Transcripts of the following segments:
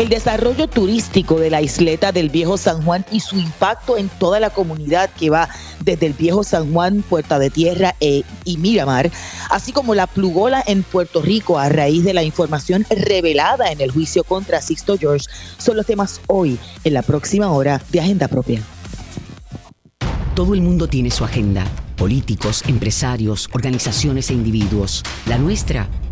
El desarrollo turístico de la isleta del Viejo San Juan y su impacto en toda la comunidad que va desde el Viejo San Juan, Puerta de Tierra e, y Miramar, así como la plugola en Puerto Rico a raíz de la información revelada en el juicio contra Sixto George, son los temas hoy en la próxima hora de Agenda Propia. Todo el mundo tiene su agenda, políticos, empresarios, organizaciones e individuos. La nuestra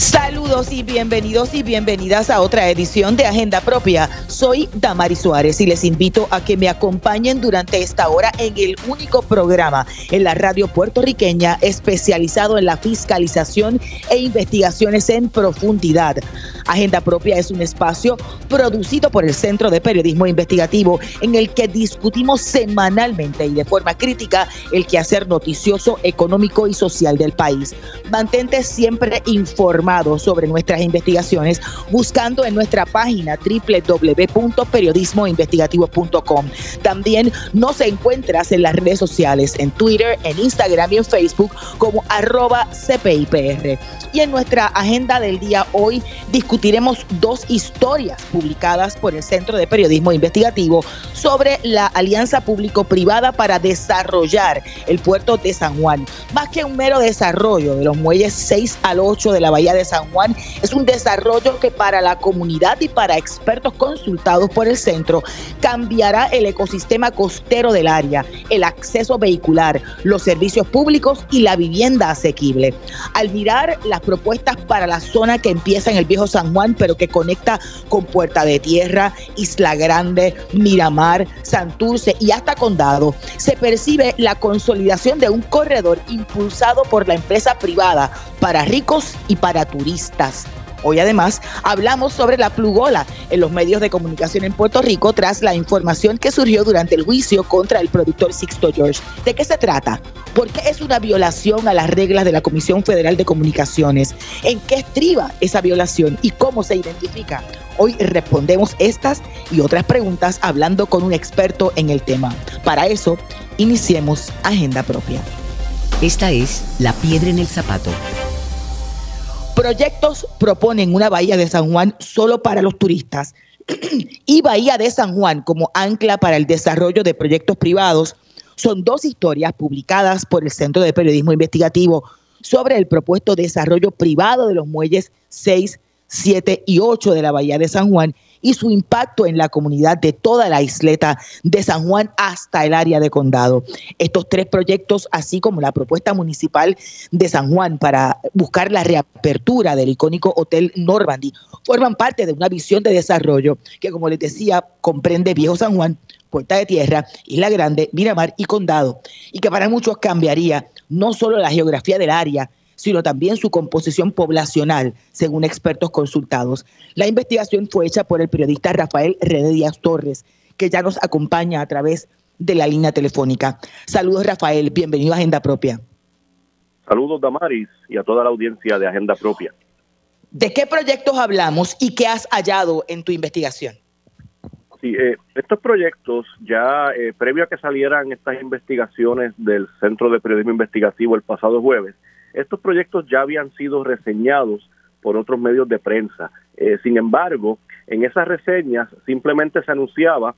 Saludos y bienvenidos y bienvenidas a otra edición de Agenda Propia. Soy Damari Suárez y les invito a que me acompañen durante esta hora en el único programa en la radio puertorriqueña especializado en la fiscalización e investigaciones en profundidad. Agenda Propia es un espacio producido por el Centro de Periodismo Investigativo en el que discutimos semanalmente y de forma crítica el quehacer noticioso, económico y social del país. Mantente siempre informado sobre nuestras investigaciones buscando en nuestra página www.periodismoinvestigativo.com. También nos encuentras en las redes sociales, en Twitter, en Instagram y en Facebook como arroba CPIPR. Y en nuestra agenda del día hoy discutiremos dos historias publicadas por el Centro de Periodismo Investigativo sobre la alianza público-privada para desarrollar el puerto de San Juan. Más que un mero desarrollo de los muelles 6 al 8 de la Bahía de San Juan es un desarrollo que para la comunidad y para expertos consultados por el centro cambiará el ecosistema costero del área, el acceso vehicular, los servicios públicos y la vivienda asequible. Al mirar las propuestas para la zona que empieza en el viejo San Juan, pero que conecta con Puerta de Tierra, Isla Grande, Miramar, Santurce y hasta Condado, se percibe la consolidación de un corredor impulsado por la empresa privada para ricos y para turistas. Hoy además hablamos sobre la plugola en los medios de comunicación en Puerto Rico tras la información que surgió durante el juicio contra el productor Sixto George. ¿De qué se trata? ¿Por qué es una violación a las reglas de la Comisión Federal de Comunicaciones? ¿En qué estriba esa violación y cómo se identifica? Hoy respondemos estas y otras preguntas hablando con un experto en el tema. Para eso, iniciemos Agenda Propia. Esta es La Piedra en el Zapato Proyectos proponen una bahía de San Juan solo para los turistas. Y Bahía de San Juan como ancla para el desarrollo de proyectos privados son dos historias publicadas por el Centro de Periodismo Investigativo sobre el propuesto desarrollo privado de los muelles 6, 7 y 8 de la Bahía de San Juan y su impacto en la comunidad de toda la isleta de San Juan hasta el área de condado. Estos tres proyectos, así como la propuesta municipal de San Juan para buscar la reapertura del icónico Hotel Normandy, forman parte de una visión de desarrollo que, como les decía, comprende Viejo San Juan, Puerta de Tierra, Isla Grande, Miramar y Condado, y que para muchos cambiaría no solo la geografía del área, sino también su composición poblacional, según expertos consultados. La investigación fue hecha por el periodista Rafael René Díaz Torres, que ya nos acompaña a través de la línea telefónica. Saludos, Rafael. Bienvenido a Agenda Propia. Saludos, Damaris, y a toda la audiencia de Agenda Propia. ¿De qué proyectos hablamos y qué has hallado en tu investigación? Sí, eh, estos proyectos, ya eh, previo a que salieran estas investigaciones del Centro de Periodismo Investigativo el pasado jueves, estos proyectos ya habían sido reseñados por otros medios de prensa. Eh, sin embargo, en esas reseñas simplemente se anunciaba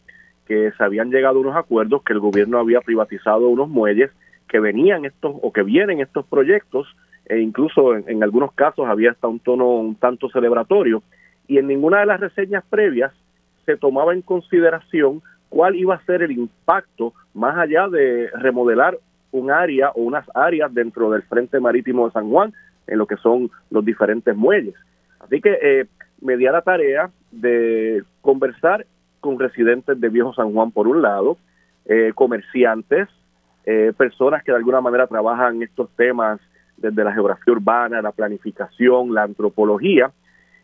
que se habían llegado unos acuerdos, que el gobierno había privatizado unos muelles, que venían estos o que vienen estos proyectos, e incluso en, en algunos casos había hasta un tono un tanto celebratorio, y en ninguna de las reseñas previas se tomaba en consideración cuál iba a ser el impacto más allá de remodelar un área o unas áreas dentro del Frente Marítimo de San Juan, en lo que son los diferentes muelles. Así que eh, me di a la tarea de conversar con residentes de Viejo San Juan por un lado, eh, comerciantes, eh, personas que de alguna manera trabajan estos temas desde la geografía urbana, la planificación, la antropología,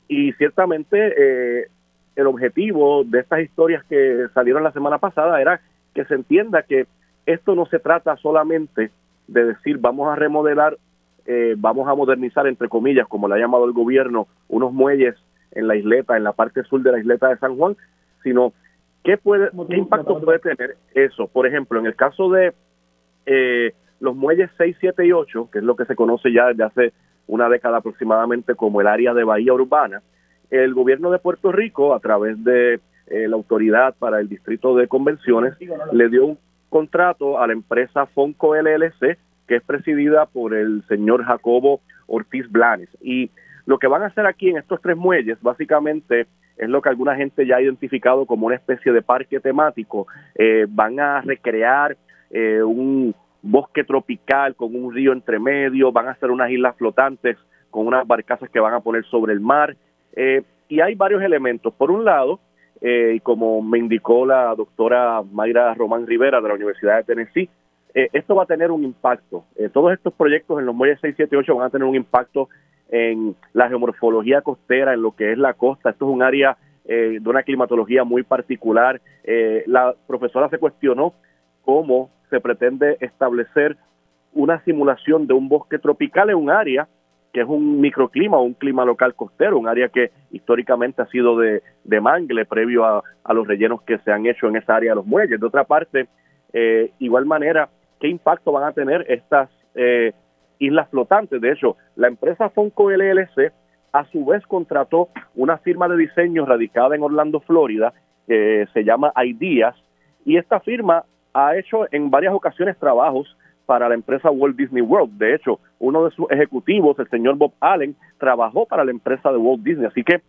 y ciertamente el objetivo de estas historias que salieron la semana pasada era que se entienda que esto no se trata solamente de decir vamos a remodelar, eh, vamos a modernizar, entre comillas, como le ha llamado el gobierno, unos muelles en la isleta, en la parte sur de la isleta de San Juan, sino qué, puede, qué impacto puede tener eso. Por ejemplo, en el caso de eh, los muelles 6, 7 y 8, que es lo que se conoce ya desde hace una década aproximadamente como el área de bahía urbana, el gobierno de Puerto Rico, a través de eh, la autoridad para el distrito de convenciones, le dio un contrato a la empresa Fonco LLC, que es presidida por el señor Jacobo Ortiz Blanes. Y lo que van a hacer aquí en estos tres muelles, básicamente, es lo que alguna gente ya ha identificado como una especie de parque temático. Eh, van a recrear eh, un bosque tropical con un río entre medio, van a hacer unas islas flotantes con unas barcazas que van a poner sobre el mar. Eh, y hay varios elementos. Por un lado, y como me indicó la doctora Mayra Román Rivera de la Universidad de Tennessee, esto va a tener un impacto. todos estos proyectos en los muelles 6, 7 y 8 van a tener un impacto en la geomorfología costera, en lo que es la costa. Esto es un área eh, de una climatología muy particular. Eh, la profesora se cuestionó cómo se pretende establecer una simulación de un bosque tropical en un área que es un microclima un clima local costero, un área que históricamente ha sido de, mangle previo a, los rellenos que se han hecho en esa área de los muelles. De otra parte, eh, igual manera, ¿qué impacto van a tener estas eh, islas flotantes. De hecho, la empresa Fonco LLC a su vez contrató una firma de diseño radicada en Orlando, Florida, que se llama Ideas, y esta firma ha hecho en varias ocasiones trabajos para la empresa Walt Disney World. De hecho, uno de sus ejecutivos, el señor Bob Allen, trabajó para la empresa de Walt Disney. Así que,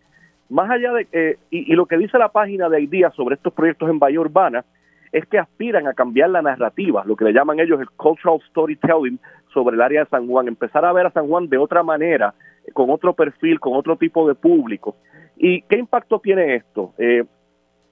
más allá de, eh, y, lo que dice la página de Ideas sobre estos proyectos en Bahía Urbana, es que aspiran a cambiar la narrativa, lo que le llaman ellos el cultural storytelling sobre el área de San Juan, empezar a ver a San Juan de otra manera, con otro perfil, con otro tipo de público. ¿Y qué impacto tiene esto? Eh,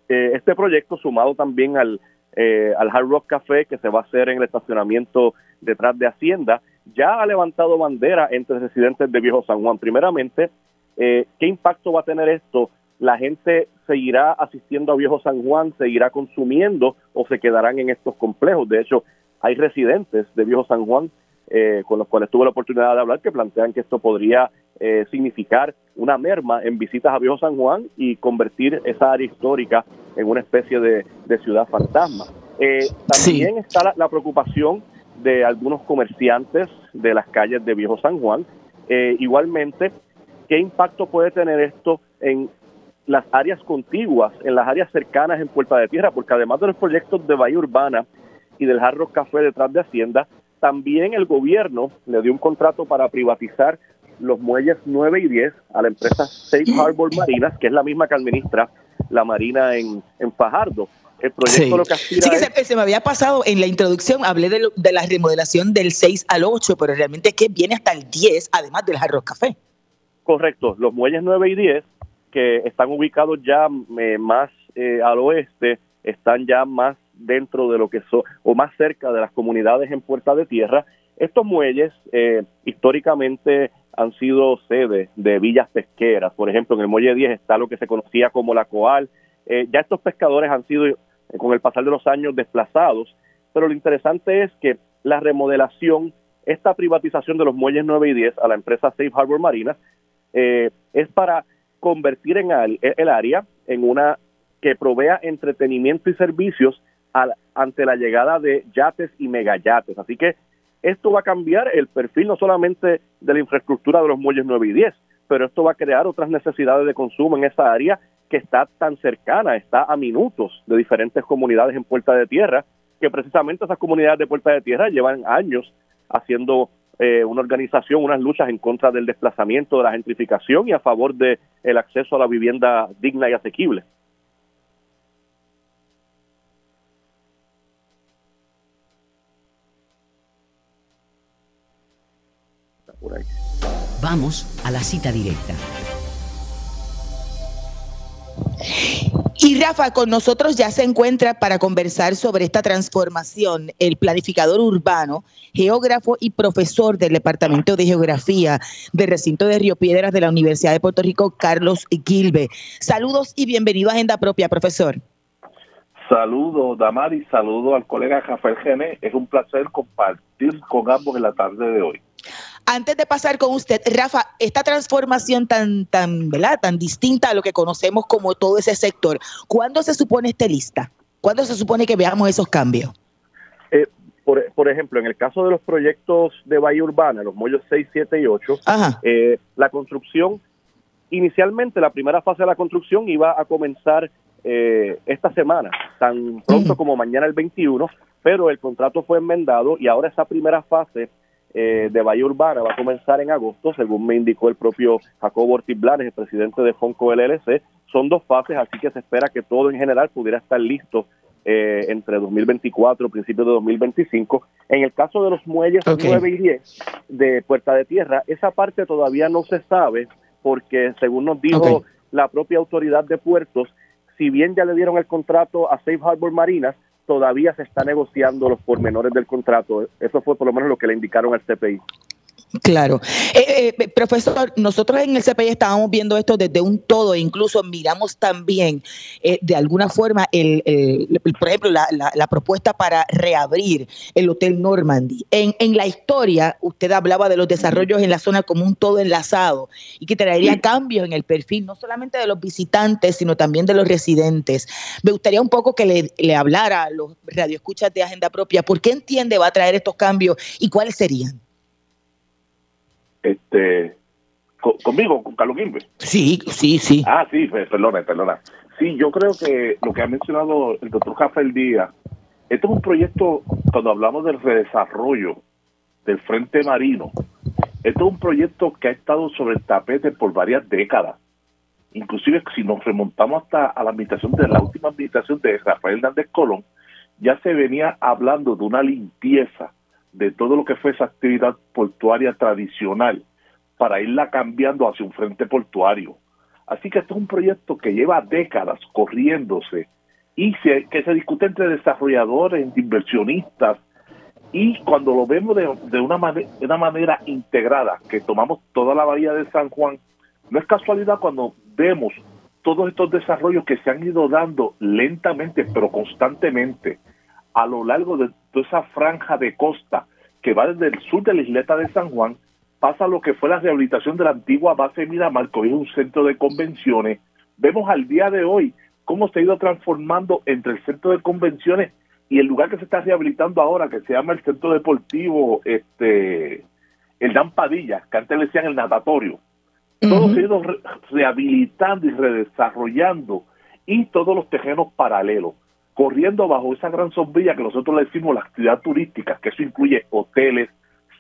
eh, este proyecto sumado también al, eh, al Hard Rock Café que se va a hacer en el estacionamiento detrás de Hacienda, ya ha levantado bandera entre residentes de Viejo San Juan. Primeramente, ¿qué impacto va a tener esto la gente seguirá asistiendo a Viejo San Juan, seguirá consumiendo o se quedarán en estos complejos. De hecho, hay residentes de Viejo San Juan eh, con los cuales tuve la oportunidad de hablar que plantean que esto podría eh, significar una merma en visitas a Viejo San Juan y convertir esa área histórica en una especie de, ciudad fantasma. Eh, también está la, preocupación de algunos comerciantes de las calles de Viejo San Juan. igualmente, ¿qué impacto puede tener esto en las áreas contiguas, en las áreas cercanas en Puerta de Tierra, porque además de los proyectos de Bahía Urbana y del Hard Café detrás de Hacienda, también el gobierno le dio un contrato para privatizar los muelles 9 y 10 a la empresa Safe Harbor Marinas, que es la misma que administra la Marina en, en Fajardo. El proyecto lo que aspira sí, que se, me había pasado en la introducción, hablé de, de, la remodelación del 6 al 8, pero realmente es que viene hasta el 10, además del Jarro Café. Correcto, los muelles 9 y 10 que están ubicados ya eh, más eh, al oeste, están ya más dentro de lo que son, o más cerca de las comunidades en Puerta de Tierra. Estos muelles eh, históricamente han sido sede de villas pesqueras. Por ejemplo, en el muelle 10 está lo que se conocía como la Coal. ya estos pescadores han sido, con el pasar de los años, desplazados. Pero lo interesante es que la remodelación, esta privatización de los muelles 9 y 10 a la empresa Safe Harbor Marinas, es para convertir en el, área en una que provea entretenimiento y servicios ante la llegada de yates y megayates. Así que esto va a cambiar el perfil no solamente de la infraestructura de los muelles 9 y 10, pero esto va a crear otras necesidades de consumo en esa área que está tan cercana, está a minutos de diferentes comunidades en Puerta de Tierra, que precisamente esas comunidades de Puerta de Tierra llevan años haciendo eh, una organización, unas luchas en contra del desplazamiento, de la gentrificación y a favor de el acceso a la vivienda digna y asequible. Vamos a la cita directa. Y Rafa, con nosotros ya se encuentra para conversar sobre esta transformación el planificador urbano, geógrafo y profesor del Departamento de Geografía del recinto de Río Piedras de la Universidad de Puerto Rico, Carlos Gilbe. Saludos y bienvenido a Agenda Propia, profesor. Saludos, Damari, saludo al colega Rafael Gene. Es un placer compartir con ambos en la tarde de hoy. Antes de pasar con usted, Rafa, esta transformación tan, tan, ¿verdad? tan distinta a lo que conocemos como todo ese sector, ¿cuándo se supone esté lista? ¿Cuándo se supone que veamos esos cambios? Eh, por, por, ejemplo, en el caso de los proyectos de Bahía Urbana, los muelles 6, 7 y 8, eh, la construcción, inicialmente la primera fase de la construcción iba a comenzar eh, esta semana, tan pronto como mañana el 21, pero el contrato fue enmendado y ahora esa primera fase eh, de Bahía Urbana va a comenzar en agosto, según me indicó el propio Jacobo Ortiz Blanes, el presidente de Fonco LLC. Son dos fases, así que se espera que todo en general pudiera estar listo eh, entre 2024 y principios de 2025. En el caso de los muelles 9 y 10 de Puerta de Tierra, esa parte todavía no se sabe porque según nos dijo la propia autoridad de puertos, si bien ya le dieron el contrato a Safe Harbor Marinas, todavía se está negociando los pormenores del contrato. Eso fue por lo menos lo que le indicaron al CPI. Claro. Eh, eh, profesor, nosotros en el CPI estábamos viendo esto desde un todo, e incluso miramos también eh, de alguna forma, el, por ejemplo, la, propuesta para reabrir el Hotel Normandy. En, en, la historia, usted hablaba de los desarrollos en la zona como un todo enlazado y que traería cambios en el perfil, no solamente de los visitantes, sino también de los residentes. Me gustaría un poco que le, le hablara a los radioescuchas de Agenda Propia, ¿por qué entiende va a traer estos cambios y cuáles serían? Este conmigo, con Carlos Gimbe. Sí, sí, sí. Ah, sí, perdona, perdona. Sí, yo creo que lo que ha mencionado el doctor Rafael Díaz, este es un proyecto, cuando hablamos del redesarrollo del Frente Marino, este es un proyecto que ha estado sobre el tapete por varias décadas. Inclusive si nos remontamos hasta a la administración de la última administración de Rafael Hernández Colón, ya se venía hablando de una limpieza de todo lo que fue esa actividad portuaria tradicional para irla cambiando hacia un frente portuario. Así que esto es un proyecto que lleva décadas corriéndose y que se discute entre desarrolladores, inversionistas, y cuando lo vemos de, una, de una manera integrada, que tomamos toda la bahía de San Juan, no es casualidad cuando vemos todos estos desarrollos que se han ido dando lentamente, pero constantemente, a lo largo de toda esa franja de costa que va desde el sur de la isleta de San Juan, pasa lo que fue la rehabilitación de la antigua base Miramar, que hoy es un centro de convenciones. Vemos al día de hoy cómo se ha ido transformando entre el centro de convenciones y el lugar que se está rehabilitando ahora, que se llama el centro deportivo, este, el Dan Padilla, que antes le decían el natatorio. Todo se ha ido rehabilitando y redesarrollando y todos los terrenos paralelos corriendo bajo esa gran sombrilla que nosotros le decimos la actividad turística, que eso incluye hoteles,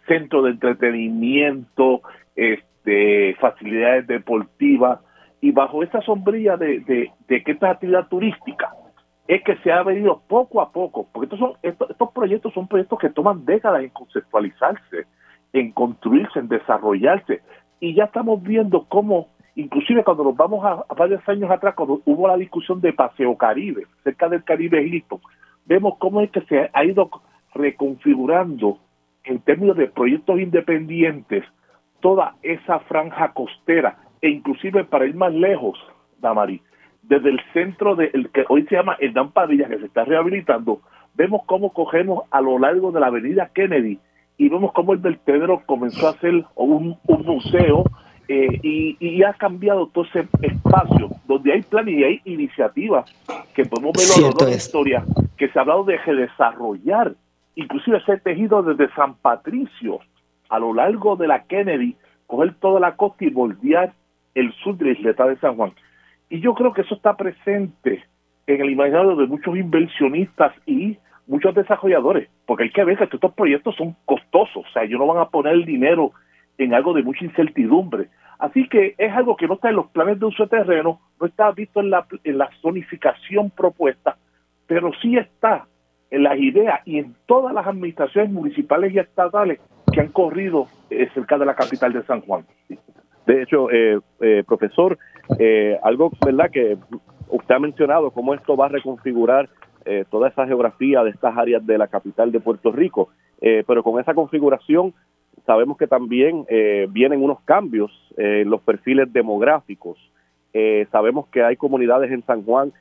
centros de entretenimiento, este, facilidades deportivas, y bajo esa sombrilla de, de, de que esta actividad turística es que se ha venido poco a poco, porque estos, son, estos, estos proyectos son proyectos que toman décadas en conceptualizarse, en construirse, en desarrollarse, y ya estamos viendo cómo Inclusive cuando nos vamos a, varios años atrás, cuando hubo la discusión de Paseo Caribe, cerca del Caribe Hilton, vemos cómo es que se ha ido reconfigurando en términos de proyectos independientes toda esa franja costera e inclusive para ir más lejos, Damari, desde el centro del que hoy se llama el Dan Padilla, que se está rehabilitando, vemos cómo cogemos a lo largo de la avenida Kennedy y vemos cómo el vertedero comenzó a ser un museo eh, y, ha cambiado todo ese espacio donde hay planes y hay iniciativas que podemos ver de la historia que se ha hablado de desarrollar inclusive ese tejido desde San Patricio a lo largo de la Kennedy coger toda la costa y voltear el sur de la isleta de San Juan. Y yo creo que eso está presente en el imaginario de muchos inversionistas y muchos desarrolladores, porque hay que ver que estos proyectos son costosos, o sea, ellos no van a poner el dinero en algo de mucha incertidumbre. Así que es algo que no está en los planes de uso de terreno, no está visto en la, en la zonificación propuesta, pero sí está en las ideas y en todas las administraciones municipales y estatales que han corrido eh, cerca de la capital de San Juan. De hecho, eh, eh, profesor, algo verdad que usted ha mencionado, cómo esto va a reconfigurar toda esa geografía de estas áreas de la capital de Puerto Rico, pero con esa configuración sabemos que también eh, vienen unos cambios en los perfiles demográficos. Eh, sabemos que hay comunidades en San Juan,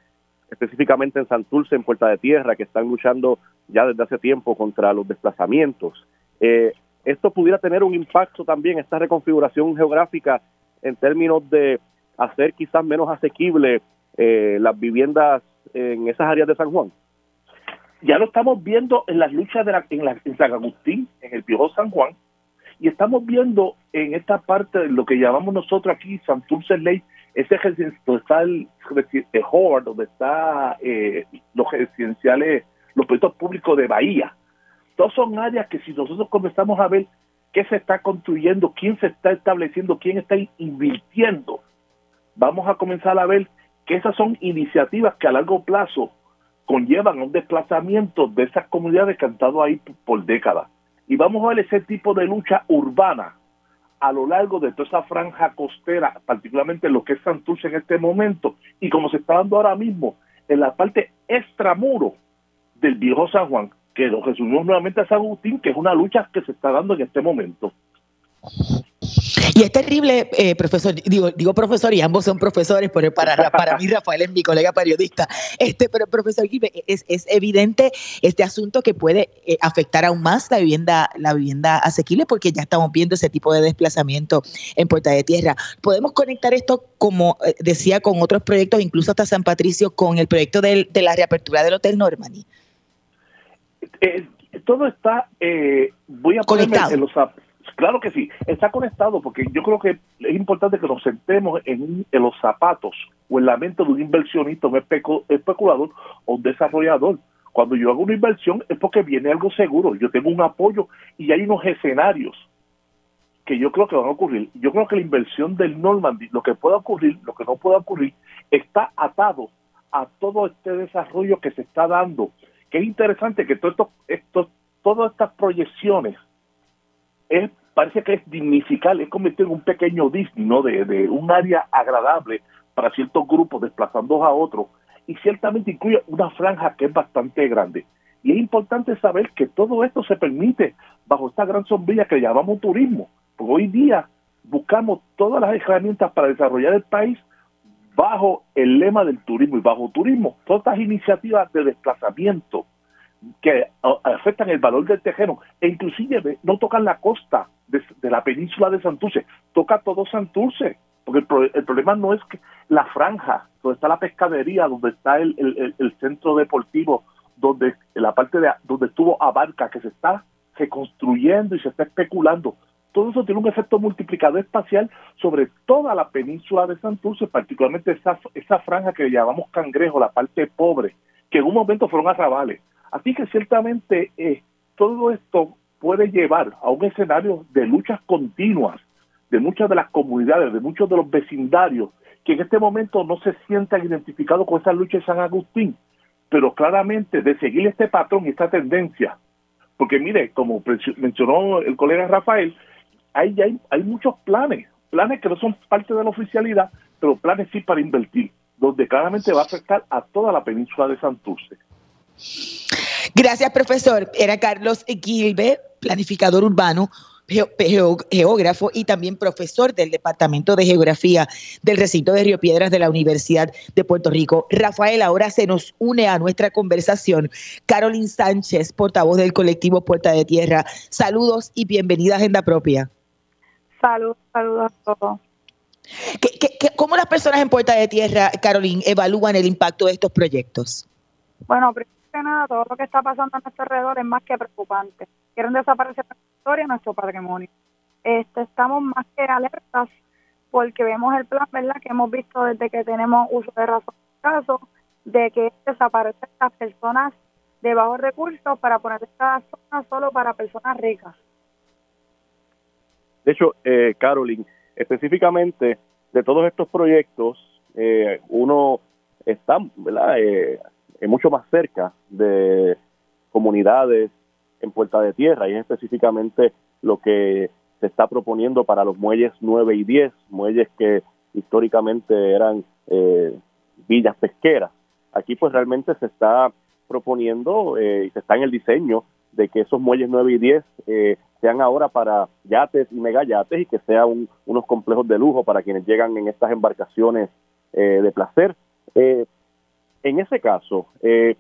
específicamente en Santurce, en Puerta de Tierra, que están luchando ya desde hace tiempo contra los desplazamientos. Eh, esto pudiera tener un impacto también, esta reconfiguración geográfica, en términos de hacer quizás menos asequible las viviendas en esas áreas de San Juan. ya lo estamos viendo en las luchas de la, en, la, en San Agustín, en el Piojo San Juan, y estamos viendo en esta parte de lo que llamamos nosotros aquí Santurce Ley, ese donde está el, el Howard, donde está eh, los residenciales, los proyectos públicos de Bahía. Todos son áreas que si nosotros comenzamos a ver qué se está construyendo, quién se está estableciendo, quién está invirtiendo, vamos a comenzar a ver que esas son iniciativas que a largo plazo conllevan un desplazamiento de esas comunidades que han estado ahí por décadas. Y vamos a ver ese tipo de lucha urbana a lo largo de toda esa franja costera, particularmente en lo que es Santurce en este momento, y como se está dando ahora mismo en la parte extramuro del viejo San Juan, que lo resumimos nuevamente a San Agustín, que es una lucha que se está dando en este momento. Y es terrible, eh, profesor, digo, digo profesor y ambos son profesores, pero para, para mí Rafael es mi colega periodista. Este, pero profesor es, es evidente este asunto que puede eh, afectar aún más la vivienda, la vivienda asequible, porque ya estamos viendo ese tipo de desplazamiento en Puerta de Tierra. Podemos conectar esto, como eh, decía, con otros proyectos, incluso hasta San Patricio, con el proyecto de, de la reapertura del Hotel Normani. todo está, voy a ponerme en los Claro que sí, está conectado porque yo creo que es importante que nos sentemos en, los zapatos o en la mente de un inversionista, un especulador o un desarrollador. Cuando yo hago una inversión es porque viene algo seguro, yo tengo un apoyo y hay unos escenarios que yo creo que van a ocurrir. Yo creo que la inversión del Normandy, lo que pueda ocurrir, lo que no pueda ocurrir, está atado a todo este desarrollo que se está dando. Que es interesante que todo esto, esto, todas estas proyecciones es parece que es dignificar, es convertir en un pequeño Disney, ¿no? De, un área agradable para ciertos grupos desplazando a otros y ciertamente incluye una franja que es bastante grande. Y es importante saber que todo esto se permite bajo esta gran sombrilla que llamamos turismo, porque hoy día buscamos todas las herramientas para desarrollar el país bajo el lema del turismo y bajo turismo, todas estas iniciativas de desplazamiento que afectan el valor del terreno e inclusive no tocan la costa de, la península de Santurce, toca todo Santurce, porque el, problema no es que la franja, donde está la pescadería, donde está el, el, centro deportivo, donde la parte de donde estuvo Abarca, que se está reconstruyendo y se está especulando, todo eso tiene un efecto multiplicador espacial sobre toda la península de Santurce, particularmente esa, esa franja que llamamos cangrejo, la parte pobre, que en un momento fueron arrabales. Así que ciertamente eh, todo esto puede llevar a un escenario de luchas continuas de muchas de las comunidades, de muchos de los vecindarios, que en este momento no se sientan identificados con esa lucha de San Agustín, pero claramente de seguir este patrón y esta tendencia, porque mire, como mencionó el colega Rafael, hay, hay, hay muchos planes, planes que no son parte de la oficialidad, pero planes sí para invertir, donde claramente va a afectar a toda la península de Santurce. Gracias, profesor. Era Carlos Gilbe, planificador urbano, geógrafo y también profesor del Departamento de Geografía del recinto de Río Piedras de la Universidad de Puerto Rico. Rafael, ahora se nos une a nuestra conversación Carolyn Sánchez, portavoz del colectivo Puerta de Tierra. Saludos y bienvenida a Agenda Propia. Saludos, saludos a todos. cómo las personas en Puerta de Tierra, Carolyn, evalúan el impacto de estos proyectos? Bueno, nada, todo lo que está pasando a nuestro alrededor es más que preocupante. Quieren desaparecer nuestra historia, nuestro patrimonio. Este, estamos más que alertas porque vemos el plan, ¿verdad?, que hemos visto desde que tenemos uso de razón caso, de que desaparecen las personas de bajos recursos para poner esta zona solo para personas ricas. De hecho, eh, Carolyn, específicamente de todos estos proyectos, eh, uno está ¿verdad? Eh, es mucho más cerca de comunidades en Puerta de Tierra y es específicamente lo que se está proponiendo para los muelles 9 y 10, muelles que históricamente eran eh, villas pesqueras. Aquí pues realmente se está proponiendo eh, y se está en el diseño de que esos muelles 9 y 10 eh, sean ahora para yates y megayates y que sean unos complejos de lujo para quienes llegan en estas embarcaciones de placer. En ese caso, eh,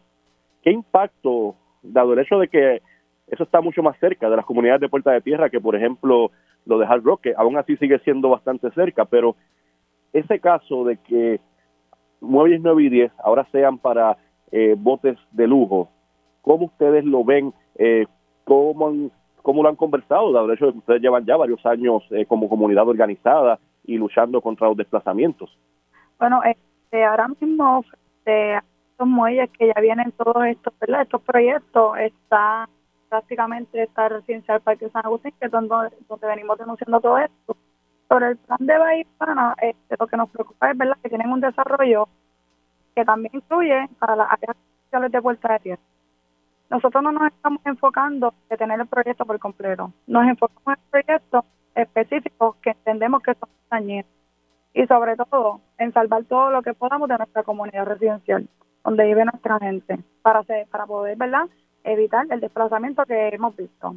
¿qué impacto, dado el hecho de que eso está mucho más cerca de las comunidades de Puerta de Tierra que, por ejemplo, lo de Hard Rock, que aún así sigue siendo bastante cerca, pero ese caso de que muelles 9 y 10 ahora sean para eh, botes de lujo, ¿Cómo ustedes lo ven? Eh, ¿cómo, ¿Cómo lo han conversado? De hecho, ustedes llevan ya varios años eh, como comunidad organizada y luchando contra los desplazamientos. Bueno, este, ahora mismo de estos muelles que ya vienen todos estos, ¿verdad? estos proyectos, está prácticamente esta residencial Parque San Agustín, que es donde, donde venimos denunciando todo esto. Sobre el plan de Bahía este, lo que nos preocupa es verdad que tienen un desarrollo que también incluye para las áreas sociales de Puerta de Tierra. Nosotros no nos estamos enfocando en tener el proyecto por completo. Nos enfocamos en proyectos específicos que entendemos que son dañinos. Y sobre todo, en salvar todo lo que podamos de nuestra comunidad residencial, donde vive nuestra gente, para, para poder, ¿verdad?, evitar el desplazamiento que hemos visto.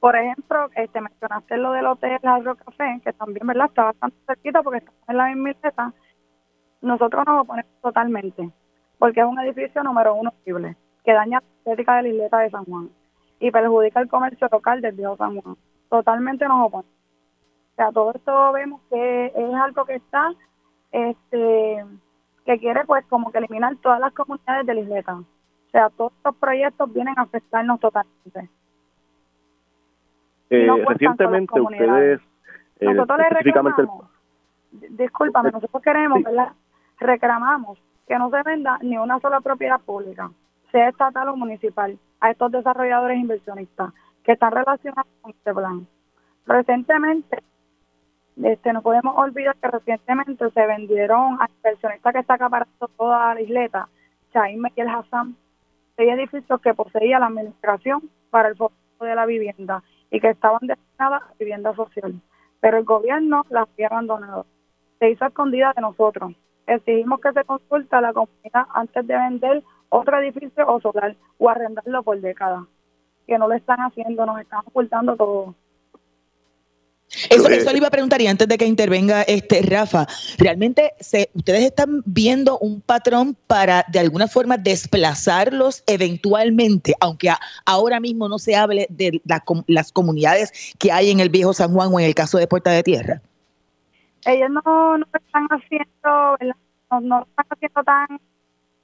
Por ejemplo, este mencionaste lo del hotel Agro Café, que también, ¿verdad?, está bastante cerquita porque estamos en la misma isleta. Nosotros nos oponemos totalmente, porque es un edificio número uno horrible, que daña la estética de la isleta de San Juan y perjudica el comercio local del viejo San Juan. Totalmente nos oponemos. Sea, todo esto vemos que es algo que está, este, que quiere pues como que eliminar todas las comunidades de la isleta. O sea, todos estos proyectos vienen a afectarnos totalmente. Eh, recientemente ustedes... Eh, nosotros le reclamamos, discúlpame, nosotros queremos, ¿verdad? Reclamamos que no se venda ni una sola propiedad pública, sea estatal o municipal, a estos desarrolladores inversionistas que están relacionados con este plan. Recientemente, este, no podemos olvidar que recientemente se vendieron a inversionistas que está acaparando toda la isleta, Chaime y el Hassan, seis edificios que poseía la administración para el fondo de la vivienda y que estaban destinadas a vivienda social. Pero el gobierno las había abandonado. Se hizo escondida de nosotros. Exigimos que se consulte a la comunidad antes de vender otro edificio o solar o arrendarlo por décadas. Que no lo están haciendo, nos están ocultando todo. Eso, eso le iba a preguntar y antes de que intervenga este Rafa, ¿realmente se, ustedes están viendo un patrón para de alguna forma desplazarlos eventualmente, aunque ahora mismo no se hable de las comunidades que hay en el viejo San Juan o en el caso de Puerta de Tierra? Ellos no, no están haciendo, no, no están haciendo tan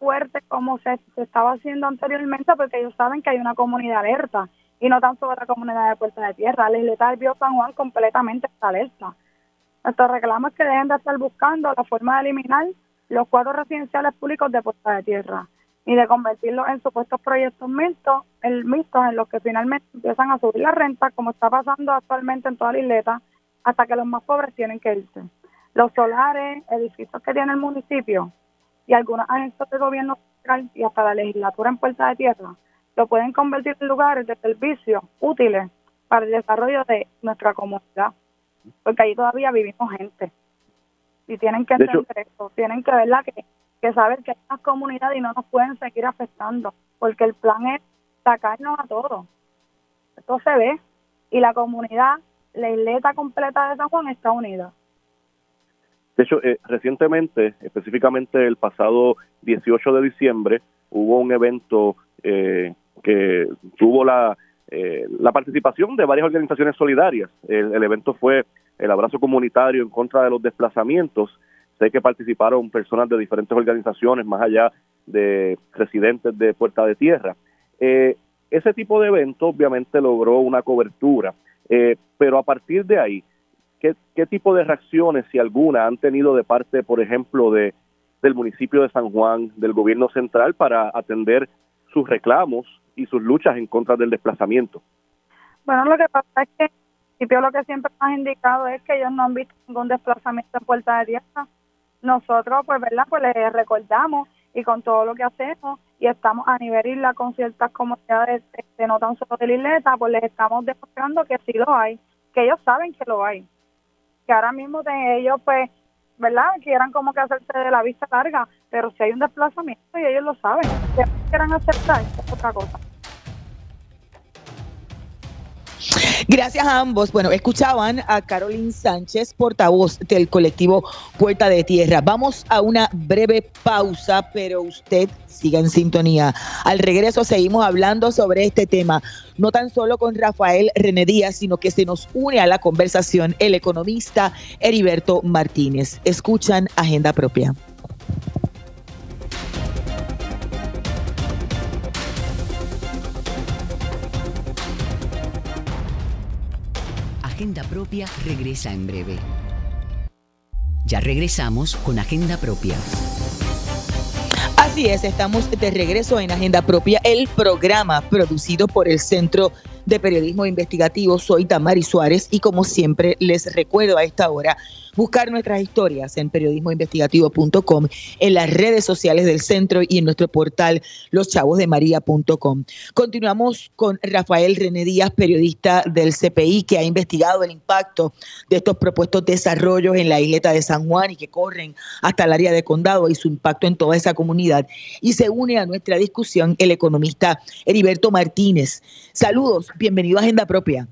fuerte como se, se estaba haciendo anteriormente porque ellos saben que hay una comunidad alerta y no tan solo la comunidad de Puerta de Tierra. La isleta del Bio San Juan completamente está alerta. Nuestro reclamo es que dejen de estar buscando la forma de eliminar los cuadros residenciales públicos de Puerta de Tierra y de convertirlos en supuestos proyectos mixtos, el mixtos en los que finalmente empiezan a subir la renta, como está pasando actualmente en toda la isleta, hasta que los más pobres tienen que irse. Los solares, edificios que tiene el municipio y algunas agencias de gobierno central y hasta la legislatura en Puerta de Tierra lo pueden convertir en lugares de servicio útiles para el desarrollo de nuestra comunidad, porque ahí todavía vivimos gente. Y tienen que entender eso, tienen que verla que, que saber que hay una comunidad y no nos pueden seguir afectando, porque el plan es sacarnos a todos. Esto se ve y la comunidad, la isleta completa de San Juan está unida. De hecho, eh, recientemente, específicamente el pasado 18 de diciembre, hubo un evento eh, que tuvo la, eh, la participación de varias organizaciones solidarias. El, evento fue el abrazo comunitario en contra de los desplazamientos. Sé que participaron personas de diferentes organizaciones, más allá de residentes de Puerta de Tierra. Eh, ese tipo de evento obviamente logró una cobertura, eh, pero a partir de ahí, ¿qué, ¿qué tipo de reacciones, si alguna, han tenido de parte, por ejemplo, de del municipio de San Juan, del gobierno central, para atender sus reclamos y sus luchas en contra del desplazamiento. Bueno, lo que pasa es que principio lo que siempre nos han indicado es que ellos no han visto ningún desplazamiento en Puerta de Tierra. Nosotros, pues, ¿verdad? Pues les recordamos y con todo lo que hacemos y estamos a nivel isla con ciertas comunidades, este, no tan solo de la isleta, pues les estamos demostrando que sí lo hay, que ellos saben que lo hay. Que ahora mismo de ellos, pues, ¿verdad? Quieran como que hacerse de la vista larga, pero si hay un desplazamiento y ellos lo saben, que quieran aceptar, es otra cosa. Gracias a ambos. Bueno, escuchaban a Carolyn Sánchez, portavoz del colectivo Puerta de Tierra. Vamos a una breve pausa, pero usted siga en sintonía. Al regreso seguimos hablando sobre este tema, no tan solo con Rafael René Díaz, sino que se nos une a la conversación el economista Heriberto Martínez. Escuchan Agenda Propia. Agenda Propia regresa en breve. Ya regresamos con Agenda Propia. Así es, estamos de regreso en Agenda Propia, el programa producido por el Centro de Periodismo Investigativo. Soy Tamari Suárez y como siempre les recuerdo a esta hora buscar nuestras historias en periodismoinvestigativo.com, en las redes sociales del centro y en nuestro portal loschavosdemaria.com. Continuamos con Rafael René Díaz, periodista del CPI, que ha investigado el impacto de estos propuestos desarrollos en la isleta de San Juan y que corren hasta el área de condado y su impacto en toda esa comunidad. Y se une a nuestra discusión el economista Heriberto Martínez. Saludos, bienvenido a Agenda Propia.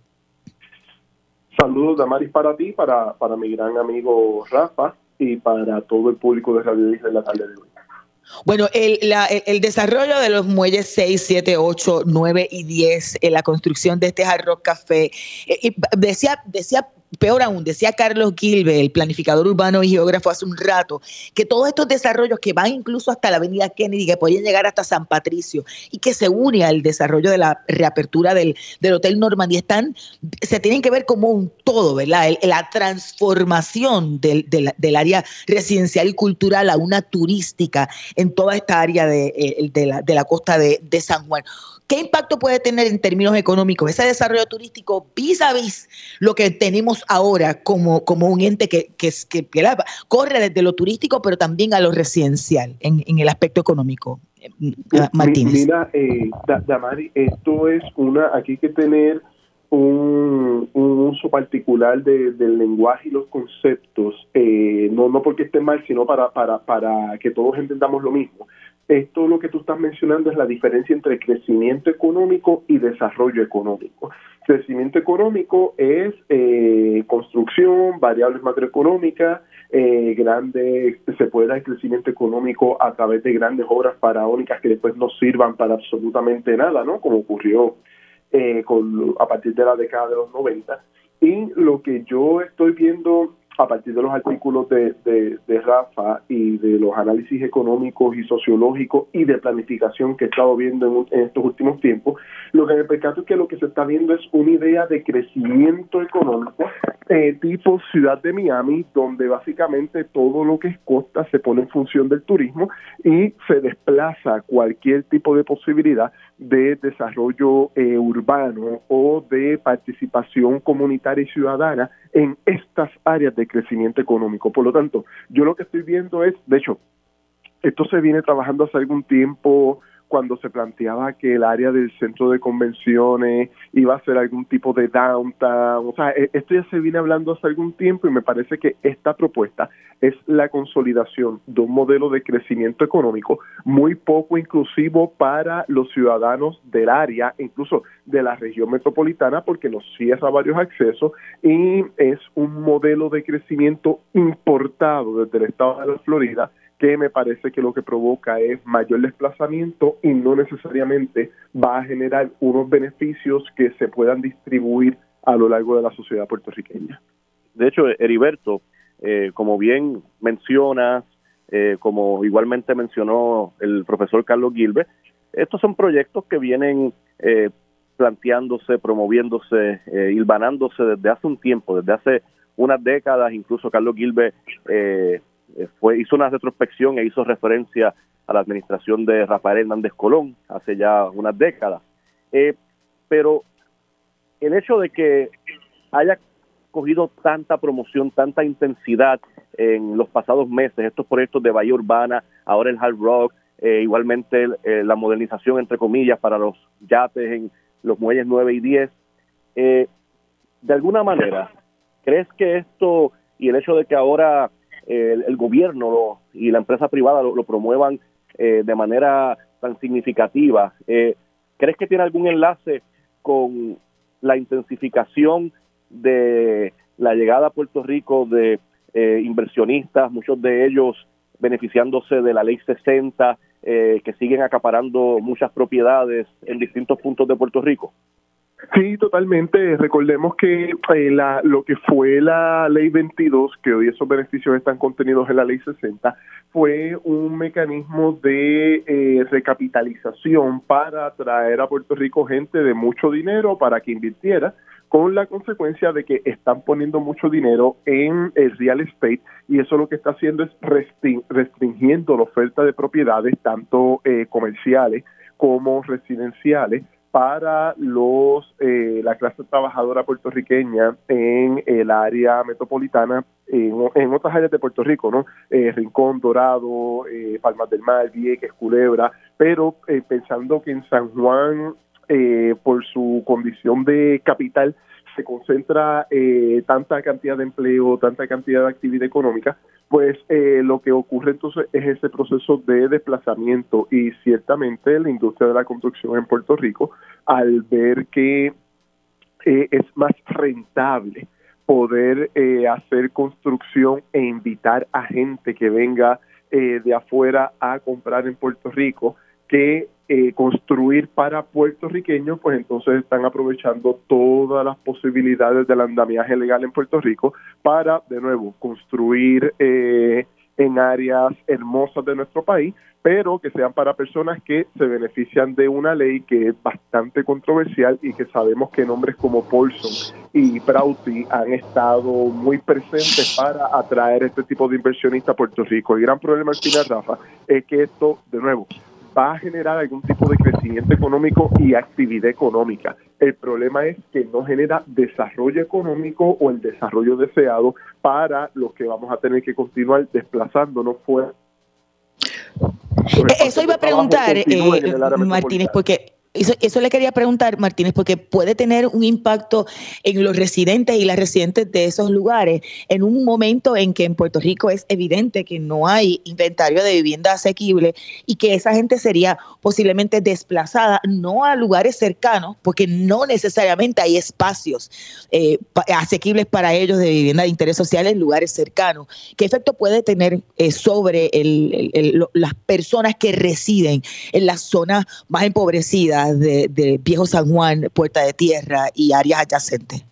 Saludos, Damaris, para ti, para, para mi gran amigo Rafa y para todo el público de Radio Isla en la tarde de hoy. Bueno, el, el, desarrollo de los muelles 6, 7, 8, 9 y 10, en la construcción de este Hard Rock Café, eh, decía, decía peor aún, decía Carlos Gilbe, el planificador urbano y geógrafo hace un rato, que todos estos desarrollos que van incluso hasta la avenida Kennedy, que pueden llegar hasta San Patricio y que se une al desarrollo de la reapertura del, Hotel Normandía, están, se tienen que ver como un todo, ¿verdad? la transformación del, área residencial y cultural a una turística en toda esta área de, eh, la, de la costa de San Juan. ¿Qué impacto puede tener en términos económicos ese desarrollo turístico vis a vis lo que tenemos ahora como, como un ente que, que, que, corre desde lo turístico, pero también a lo residencial en, en el aspecto económico? Eh, Martínez. Mira, eh, Damari, esto es una, aquí hay que tener un, uso particular del lenguaje y los conceptos, eh, no, no porque esté mal, sino para, para, para que todos entendamos lo mismo. Esto lo que tú estás mencionando es la diferencia entre crecimiento económico y desarrollo económico. Crecimiento económico es eh, construcción, variables macroeconómicas, eh, grandes, se puede dar crecimiento económico a través de grandes obras faraónicas que después no sirvan para absolutamente nada, ¿no? Como ocurrió eh, con, a partir de la década de los 90. Y lo que yo estoy viendo a partir de los artículos de, de, Rafa y de los análisis económicos y sociológicos y de planificación que he estado viendo en, estos últimos tiempos, lo que me percato es que lo que se está viendo es una idea de crecimiento económico eh, tipo ciudad de Miami, donde básicamente todo lo que es costa se pone en función del turismo y se desplaza cualquier tipo de posibilidad de desarrollo eh, urbano o de participación comunitaria y ciudadana en estas áreas de crecimiento económico. Por lo tanto, yo lo que estoy viendo es, de hecho, esto se viene trabajando hace algún tiempo cuando se planteaba que el área del centro de convenciones iba a ser algún tipo de downtown. O sea, e, esto ya se viene hablando hace algún tiempo y me parece que esta propuesta es la consolidación de un modelo de crecimiento económico muy poco inclusivo para los ciudadanos del área, incluso de la región metropolitana, porque nos cierra varios accesos y es un modelo de crecimiento importado desde el estado de la Florida que me parece que lo que provoca es mayor desplazamiento y no necesariamente va a generar unos beneficios que se puedan distribuir a lo largo de la sociedad puertorriqueña. De hecho, Heriberto, eh, como bien mencionas, eh, como igualmente mencionó el profesor Carlos Gilbert, estos son proyectos que vienen eh, planteándose, promoviéndose, eh, hilvanándose desde hace un tiempo, desde hace unas décadas, incluso Carlos Gilbert eh, fue hizo una retrospección e hizo referencia a la administración de Rafael Hernández Colón hace ya unas décadas. Eh, pero el hecho de que haya cogido tanta promoción, tanta intensidad en los pasados meses, estos proyectos de Bahía Urbana, ahora el Hard Rock, eh, igualmente la modernización, entre comillas, para los yates en los muelles 9 y 10, de alguna manera, ¿crees que esto y el hecho de que ahora el, gobierno y la empresa privada lo, promuevan eh, de manera tan significativa. Eh, ¿Crees que tiene algún enlace con la intensificación de la llegada a Puerto Rico de eh, inversionistas, muchos de ellos beneficiándose de la ley 60, que siguen acaparando muchas propiedades en distintos puntos de Puerto Rico? Sí, totalmente. Recordemos que eh, la, lo que fue la ley 22, que hoy esos beneficios están contenidos en la ley 60, fue un mecanismo de eh, recapitalización para traer a Puerto Rico gente de mucho dinero para que invirtiera con la consecuencia de que están poniendo mucho dinero en el real estate y eso lo que está haciendo es restringiendo la oferta de propiedades, tanto eh, comerciales como residenciales, para los eh, la clase trabajadora puertorriqueña en el área metropolitana, en, otras áreas de Puerto Rico, ¿no? Eh, Rincón, Dorado, eh, Palmas del Mar, Vieques, Culebra, pero pensando que en San Juan eh, por su condición de capital, se concentra eh, tanta cantidad de empleo, tanta cantidad de actividad económica, pues eh, lo que ocurre entonces es ese proceso de desplazamiento. Y ciertamente la industria de la construcción en Puerto Rico, al ver que es más rentable poder hacer construcción e invitar a gente que venga de afuera a comprar en Puerto Rico, que eh, construir para puertorriqueños, pues entonces están aprovechando todas las posibilidades del andamiaje legal en Puerto Rico para, de nuevo, construir eh, en áreas hermosas de nuestro país, pero que sean para personas que se benefician de una ley que es bastante controversial y que sabemos que nombres como Paulson y Prouty han estado muy presentes para atraer este tipo de inversionista a Puerto Rico. El gran problema al final, Rafa, es que esto, de nuevo, va a generar algún tipo de crecimiento económico y actividad económica. El problema es que no genera desarrollo económico o el desarrollo deseado para los que vamos a tener que continuar desplazándonos fuera. Eso iba a preguntar, eh, Martínez, porque eso, le quería preguntar, Martínez, porque puede tener un impacto en los residentes y las residentes de esos lugares en un momento en que en Puerto Rico es evidente que no hay inventario de vivienda asequible y que esa gente sería posiblemente desplazada no a lugares cercanos, porque no necesariamente hay espacios eh, asequibles para ellos de vivienda de interés social en lugares cercanos. ¿Qué efecto puede tener eh, sobre las personas que residen en las zonas más empobrecidas? De, Viejo San Juan, Puerta de Tierra y áreas adyacentes.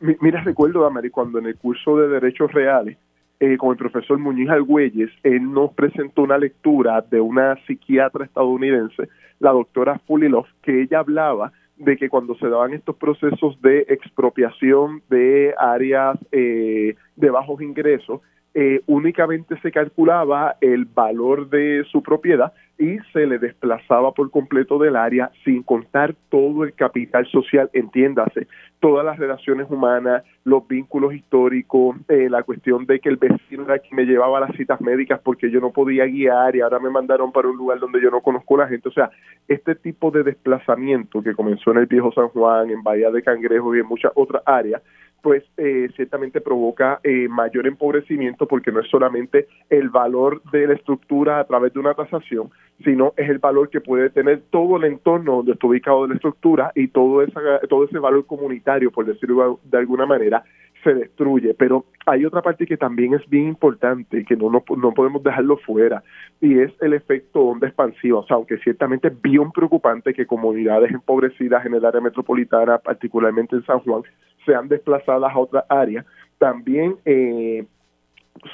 Mira, recuerdo, Damari, cuando en el curso de Derechos Reales, eh, con el profesor Muñiz Argüelles, él nos presentó una lectura de una psiquiatra estadounidense, la doctora Fulilov, que ella hablaba de que cuando se daban estos procesos de expropiación de áreas eh, de bajos ingresos, eh, únicamente se calculaba el valor de su propiedad y se le desplazaba por completo del área sin contar todo el capital social, entiéndase, todas las relaciones humanas, los vínculos históricos, eh, la cuestión de que el vecino era quien me llevaba las citas médicas porque yo no podía guiar y ahora me mandaron para un lugar donde yo no conozco la gente. O sea, este tipo de desplazamiento que comenzó en el viejo San Juan, en Bahía de Cangrejos y en muchas otras áreas, pues eh, ciertamente provoca eh, mayor empobrecimiento porque no es solamente el valor de la estructura a través de una tasación, sino es el valor que puede tener todo el entorno donde está ubicado la estructura y todo, esa, todo ese valor comunitario, por decirlo de alguna manera, se destruye. Pero hay otra parte que también es bien importante, que no, no, no podemos dejarlo fuera, y es el efecto onda expansiva. O sea, aunque ciertamente es bien preocupante que comunidades empobrecidas en el área metropolitana, particularmente en San Juan, sean desplazadas a otra área, también eh,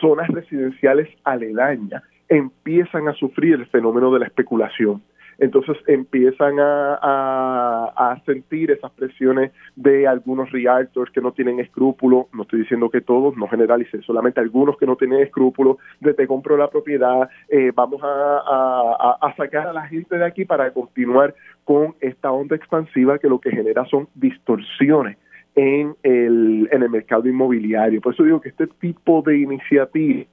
zonas residenciales aledañas empiezan a sufrir el fenómeno de la especulación entonces empiezan a, a, sentir esas presiones de algunos realtors que no tienen escrúpulos, no estoy diciendo que todos, no generalice, solamente algunos que no tienen escrúpulos de te compro la propiedad, eh, vamos a, a sacar a la gente de aquí para continuar con esta onda expansiva que lo que genera son distorsiones en el, en el mercado inmobiliario. Por eso digo que este tipo de iniciativas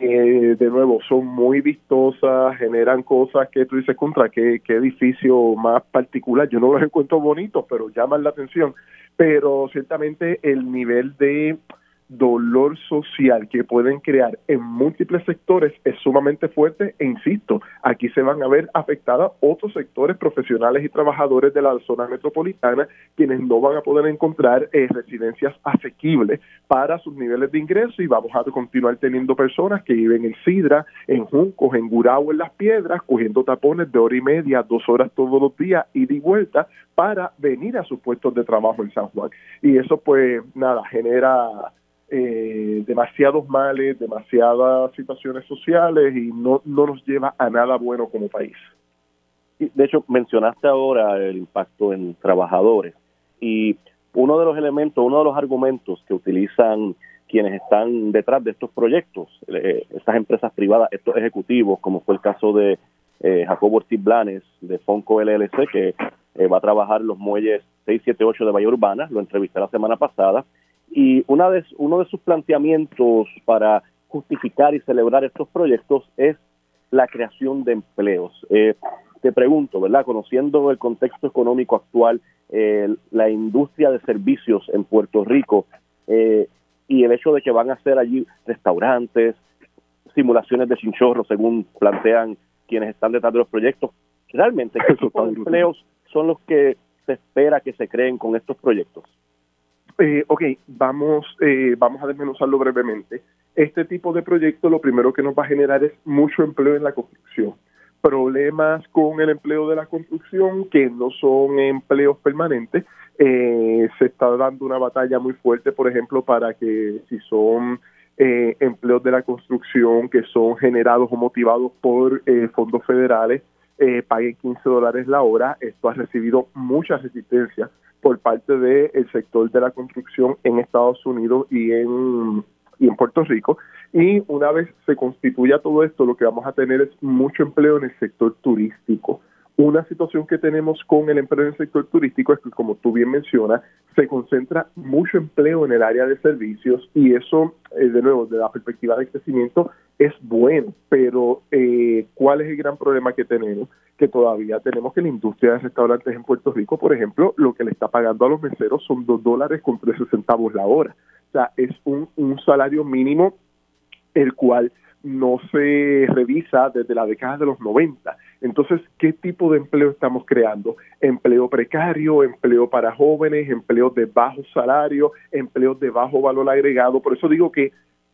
eh, de nuevo, son muy vistosas, generan cosas que tú dices contra qué, qué edificio más particular. Yo no los encuentro bonitos, pero llaman la atención. Pero ciertamente el nivel de dolor social que pueden crear en múltiples sectores es sumamente fuerte e insisto, aquí se van a ver afectadas otros sectores profesionales y trabajadores de la zona metropolitana quienes no van a poder encontrar eh, residencias asequibles para sus niveles de ingreso y vamos a continuar teniendo personas que viven en Sidra, en Juncos, en Gurao, en Las Piedras, cogiendo tapones de hora y media, dos horas todos los días, y de vuelta para venir a sus puestos de trabajo en San Juan. Y eso pues nada, genera eh, demasiados males, demasiadas situaciones sociales y no, no nos lleva a nada bueno como país. De hecho, mencionaste ahora el impacto en trabajadores y uno de los elementos, uno de los argumentos que utilizan quienes están detrás de estos proyectos, eh, estas empresas privadas, estos ejecutivos, como fue el caso de eh, Jacobo Ortiz Blanes de Fonco LLC, que eh, va a trabajar los muelles 6, 7, 8 de Bahía Urbana, lo entrevisté la semana pasada, y una de, uno de sus planteamientos para justificar y celebrar estos proyectos es la creación de empleos. Eh, te pregunto, ¿verdad? Conociendo el contexto económico actual, la industria de servicios en Puerto Rico eh, y el hecho de que van a ser allí restaurantes, simulaciones de chinchorro, según plantean quienes están detrás de los proyectos, realmente, ¿qué tipo de empleos son los que se espera que se creen con estos proyectos? Eh, ok, vamos, eh, vamos a desmenuzarlo brevemente. Este tipo de proyecto lo primero que nos va a generar es mucho empleo en la construcción. Problemas con el empleo de la construcción que no son empleos permanentes. Eh, se está dando una batalla muy fuerte, por ejemplo, para que si son eh, empleos de la construcción que son generados o motivados por eh, fondos federales, eh, paguen 15 dólares la hora. Esto ha recibido mucha resistencia por parte del sector de la construcción en Estados Unidos y en, y en Puerto Rico. Y una vez se constituya todo esto, lo que vamos a tener es mucho empleo en el sector turístico. Una situación que tenemos con el empleo en el sector turístico es que, como tú bien mencionas, se concentra mucho empleo en el área de servicios y eso, eh, de nuevo, desde la perspectiva de crecimiento, es bueno. Pero, eh, ¿cuál es el gran problema que tenemos? Que todavía tenemos que la industria de restaurantes en Puerto Rico, por ejemplo, lo que le está pagando a los meseros son dos dólares con 13 centavos la hora. O sea, es un, un salario mínimo el cual no se revisa desde la década de los 90. Entonces, ¿qué tipo de empleo estamos creando? Empleo precario, empleo para jóvenes, empleo de bajo salario, empleos de bajo valor agregado. Por eso digo que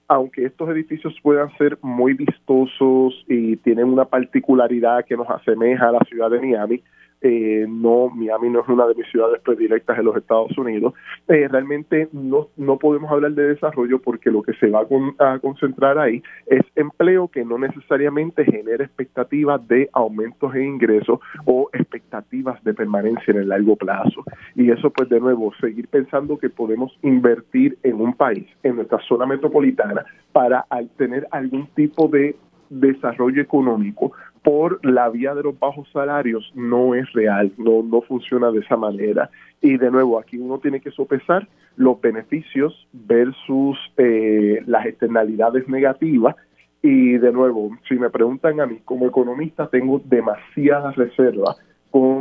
aunque estos edificios puedan ser muy vistosos y tienen una particularidad que nos asemeja a la ciudad de Miami, eh, no, Miami no es una de mis ciudades predilectas en los Estados Unidos. Eh, realmente no, no podemos hablar de desarrollo porque lo que se va a, concentrar ahí es empleo que no necesariamente genera expectativas de aumentos en ingresos o expectativas de permanencia en el largo plazo. Y eso, pues, de nuevo, seguir pensando que podemos invertir en un país, en nuestra zona metropolitana, para tener algún tipo de desarrollo económico por la vía de los bajos salarios no es real, no, no funciona de esa manera. Y de nuevo, aquí uno tiene que sopesar los beneficios versus eh, las externalidades negativas. Y de nuevo, si me preguntan a mí como economista, tengo demasiadas reservas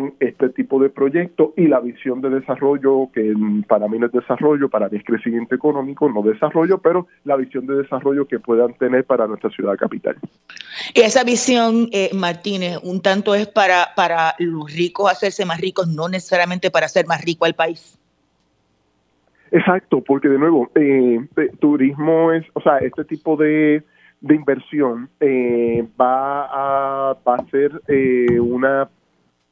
con este tipo de proyectos y la visión de desarrollo, que para mí no es desarrollo, para mí es crecimiento económico, no desarrollo, pero la visión de desarrollo que puedan tener para nuestra ciudad capital. Y esa visión, eh, Martínez, un tanto es para, para los ricos hacerse más ricos, no necesariamente para hacer más rico al país. Exacto, porque de nuevo, eh, turismo es, o sea, este tipo de, de inversión eh, va, a, va a ser eh, una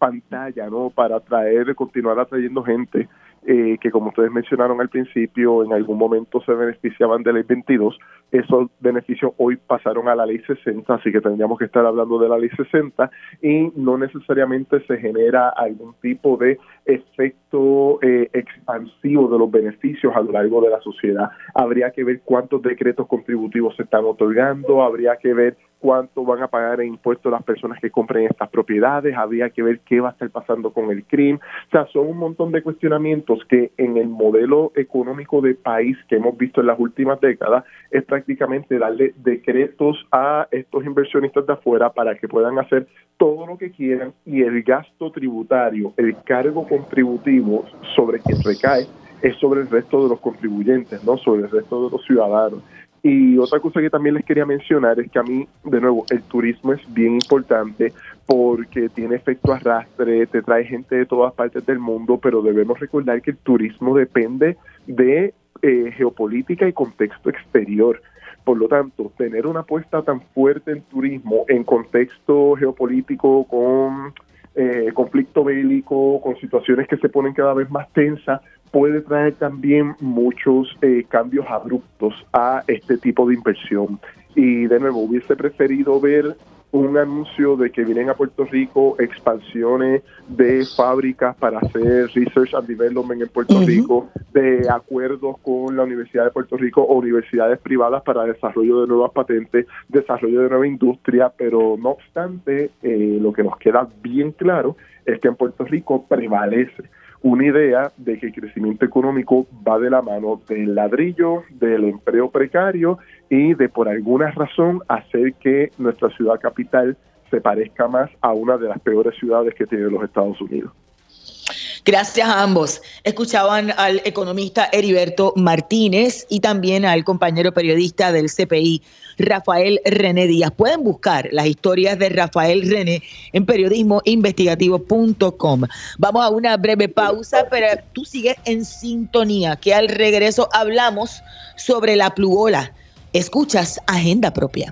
pantalla, ¿no? Para atraer, continuar atrayendo gente eh, que como ustedes mencionaron al principio, en algún momento se beneficiaban de ley 22, esos beneficios hoy pasaron a la ley 60, así que tendríamos que estar hablando de la ley 60 y no necesariamente se genera algún tipo de efecto eh, expansivo de los beneficios a lo largo de la sociedad. Habría que ver cuántos decretos contributivos se están otorgando, habría que ver cuánto van a pagar en impuestos las personas que compren estas propiedades, habría que ver qué va a estar pasando con el crimen. O sea, son un montón de cuestionamientos que en el modelo económico de país que hemos visto en las últimas décadas es prácticamente darle decretos a estos inversionistas de afuera para que puedan hacer todo lo que quieran y el gasto tributario, el cargo contributivo sobre quien recae es sobre el resto de los contribuyentes, no sobre el resto de los ciudadanos. Y otra cosa que también les quería mencionar es que a mí, de nuevo, el turismo es bien importante porque tiene efecto arrastre, te trae gente de todas partes del mundo, pero debemos recordar que el turismo depende de eh, geopolítica y contexto exterior. Por lo tanto, tener una apuesta tan fuerte en turismo en contexto geopolítico con eh, conflicto bélico, con situaciones que se ponen cada vez más tensas, puede traer también muchos eh, cambios abruptos a este tipo de inversión. Y de nuevo, hubiese preferido ver un anuncio de que vienen a Puerto Rico expansiones de fábricas para hacer research and development en Puerto Rico, de acuerdos con la Universidad de Puerto Rico o universidades privadas para desarrollo de nuevas patentes, desarrollo de nueva industria, pero no obstante, eh, lo que nos queda bien claro es que en Puerto Rico prevalece una idea de que el crecimiento económico va de la mano del ladrillo, del empleo precario y de por alguna razón hacer que nuestra ciudad capital se parezca más a una de las peores ciudades que tienen los Estados Unidos. Gracias a ambos. Escuchaban al economista Heriberto Martínez y también al compañero periodista del CPI, Rafael René Díaz. Pueden buscar las historias de Rafael René en periodismoinvestigativo.com. Vamos a una breve pausa, pero tú sigues en sintonía, que al regreso hablamos sobre la plugola. Escuchas Agenda Propia.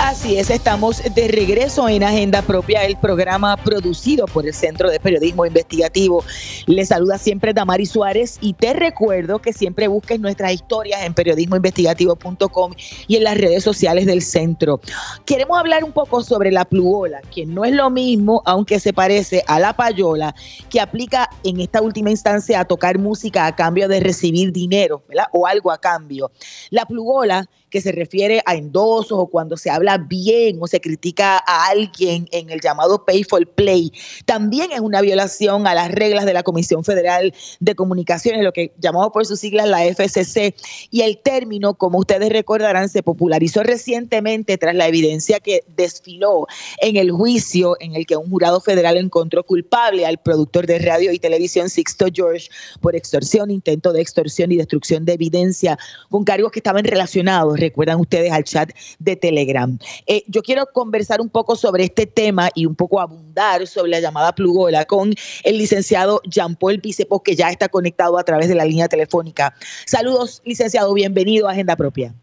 Así es, estamos de regreso en Agenda Propia, el programa producido por el Centro de Periodismo Investigativo. Le saluda siempre Damari Suárez y te recuerdo que siempre busques nuestras historias en periodismoinvestigativo.com y en las redes sociales del centro. Queremos hablar un poco sobre la plugola, que no es lo mismo, aunque se parece a la payola, que aplica en esta última instancia a tocar música a cambio de recibir dinero, ¿verdad? O algo a cambio. La plugola que se refiere a endosos o cuando se habla bien o se critica a alguien en el llamado pay for play, también es una violación a las reglas de la Comisión Federal de Comunicaciones, lo que llamamos por sus siglas la FCC. Y el término, como ustedes recordarán, se popularizó recientemente tras la evidencia que desfiló en el juicio en el que un jurado federal encontró culpable al productor de radio y televisión Sixto George por extorsión, intento de extorsión y destrucción de evidencia con cargos que estaban relacionados recuerdan ustedes al chat de Telegram. Eh, yo quiero conversar un poco sobre este tema y un poco abundar sobre la llamada plugola con el licenciado Jean Paul Picepos, que ya está conectado a través de la línea telefónica. Saludos, licenciado, bienvenido a Agenda Propia.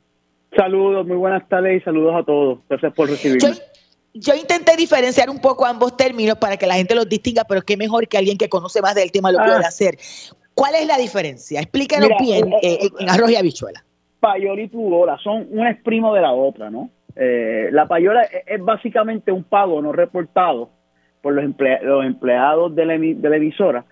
Saludos, muy buenas tardes y saludos a todos. Gracias por recibirme. Yo, intenté diferenciar un poco ambos términos para que la gente los distinga, pero qué mejor que alguien que conoce más del tema lo pueda ah. hacer. ¿Cuál es la diferencia? Explíquenos bien eh, eh, en arroz y habichuela payola y plugola son un exprimo de la otra, ¿no? Eh, la payola es, básicamente un pago no reportado por los, los empleados de la, emisora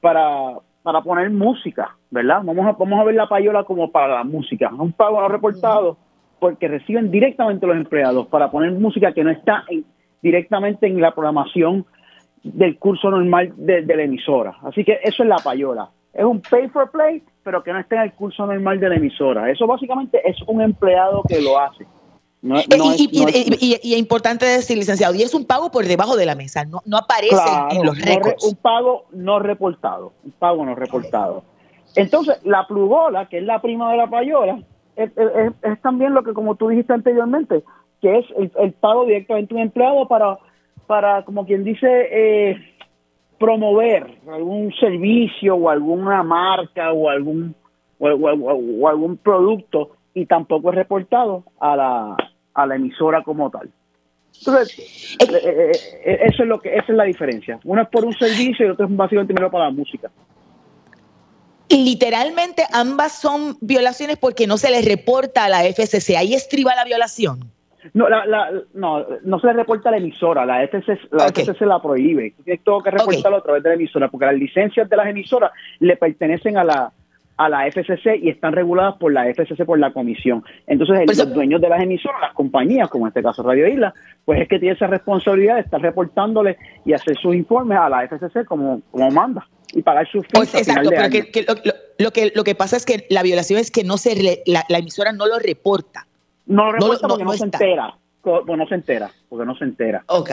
para, para poner música, ¿verdad? Vamos a, vamos a ver la payola como para la música, un pago no reportado porque reciben directamente los empleados para poner música que no está directamente en la programación del curso normal de la emisora. Así que eso es la payola. Es un pay for play pero que no esté en el curso normal de la emisora. Eso básicamente es un empleado que lo hace. y, es, importante decir, licenciado, y es un pago por debajo de la mesa, no, no aparece en los récords. un pago no reportado, un pago no reportado. Entonces, la plugola, que es la prima de la payola, es, también lo que, como tú dijiste anteriormente, que es el, pago directamente a un empleado para, para como quien dice, eh, promover algún servicio o alguna marca o algún o, algún producto y tampoco es reportado a la, a la emisora como tal. Entonces, eh, eh, eh, eso es lo que esa es la diferencia. Uno es por un servicio y otro es básicamente para la música. Literalmente ambas son violaciones porque no se les reporta a la FCC. Ahí estriba la violación. No, la, la, no, no se le reporta a la emisora, la FCC la, FCC la prohíbe. Tienes todo que reportarlo a través de la emisora, porque las licencias de las emisoras le pertenecen a la a la FCC y están reguladas por la FCC por la comisión. Entonces, los dueños de las emisoras, las compañías, como en este caso Radio Isla, pues es que tiene esa responsabilidad de estar reportándole y hacer sus informes a la FCC como, como manda y pagar sus fees pues exacto, pero que, lo, que lo que pasa es que la violación es que no se la, la emisora no lo reporta. No lo reporta porque no, se entera. Porque no se entera. Porque no se entera. Ok.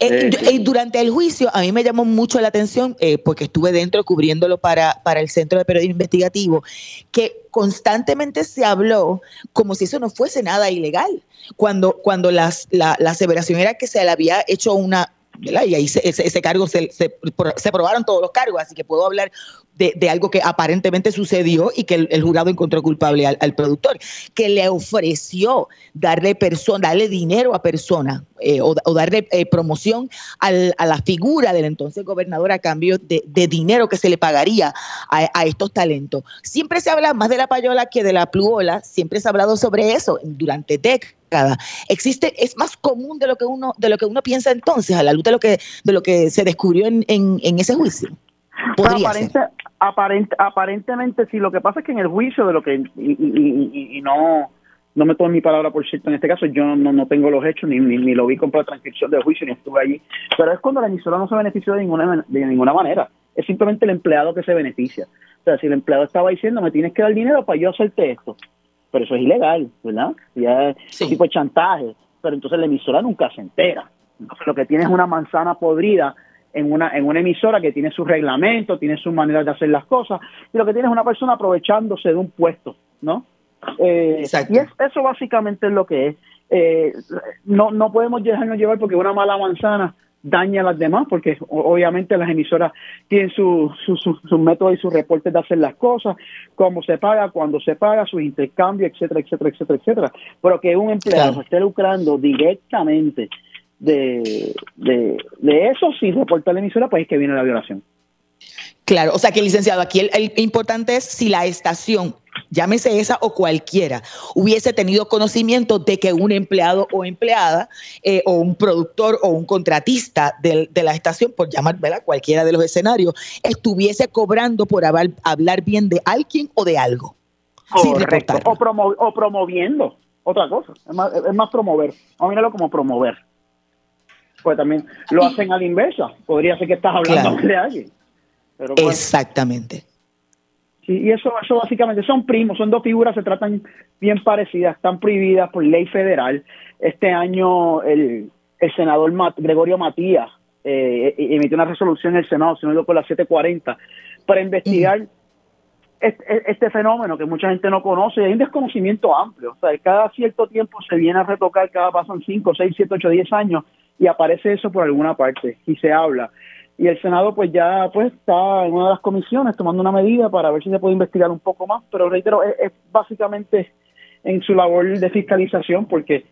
Eh, eh, durante el juicio a mí me llamó mucho la atención, eh, porque estuve dentro cubriéndolo para, para el Centro de Periodismo Investigativo, que constantemente se habló como si eso no fuese nada ilegal, cuando, cuando las, la, la aseveración era que se le había hecho una y ahí ese, cargo se, se, se, probaron todos los cargos, así que puedo hablar de, algo que aparentemente sucedió y que el, jurado encontró culpable al, productor, que le ofreció darle, persona, darle dinero a personas eh, o, darle eh, promoción al, a la figura del entonces gobernador a cambio de, dinero que se le pagaría a, estos talentos. Siempre se habla más de la payola que de la pluola, siempre se ha hablado sobre eso durante décadas. Existe, es más común de lo que uno, de lo que uno piensa entonces, a la luz de lo que, de lo que se descubrió en, en, ese juicio. aparentemente sí, lo que pasa es que en el juicio de lo que, y no no me tomo mi palabra por cierto en este caso, yo no, no tengo los hechos, ni, ni, lo vi con la transcripción del juicio, ni estuve allí, pero es cuando la emisora no se benefició de ninguna, de ninguna manera, es simplemente el empleado que se beneficia. O sea, si el empleado estaba diciendo, me tienes que dar dinero para yo hacerte esto, pero eso es ilegal, ¿verdad? Ya es un tipo de chantaje, pero entonces la emisora nunca se entera. Entonces lo que tiene es una manzana podrida en una, en una emisora que tiene su reglamento, tiene su manera de hacer las cosas, y lo que tiene es una persona aprovechándose de un puesto, ¿no? Eh, y eso básicamente es lo que es. Eh, no, no podemos dejarnos llevar porque una mala manzana daña a las demás, porque obviamente las emisoras tienen sus su, su, métodos y sus reportes de hacer las cosas, cómo se paga, cuándo se paga, sus intercambios, etcétera, etcétera, etcétera, etcétera. Pero que un empleado esté lucrando directamente de, de, de eso sin reportar la emisora, pues es que viene la violación. Claro, o sea que licenciado, aquí el, importante es si la estación, llámese esa o cualquiera, hubiese tenido conocimiento de que un empleado o empleada eh, o un productor o un contratista de, la estación, por llamar cualquiera de los escenarios, estuviese cobrando por hablar, bien de alguien o de algo. Correcto. O, o, promoviendo otra cosa. Es más, es más promover. Vamos a mirarlo como promover. Pues también lo hacen a la inversa. Podría ser que estás hablando de alguien. Exactamente. y eso, eso básicamente son primos, son dos figuras, se tratan bien parecidas, están prohibidas por ley federal. Este año el, el senador Gregorio Matías eh, e, emitió una resolución en el Senado, si no por la 740, para investigar este, este, fenómeno que mucha gente no conoce. Hay un desconocimiento amplio. O sea, cada cierto tiempo se viene a retocar, cada pasan 5, 6, 7, 8, 10 años y aparece eso por alguna parte y se habla y el Senado pues ya pues está en una de las comisiones tomando una medida para ver si se puede investigar un poco más, pero reitero, es, básicamente en su labor de fiscalización porque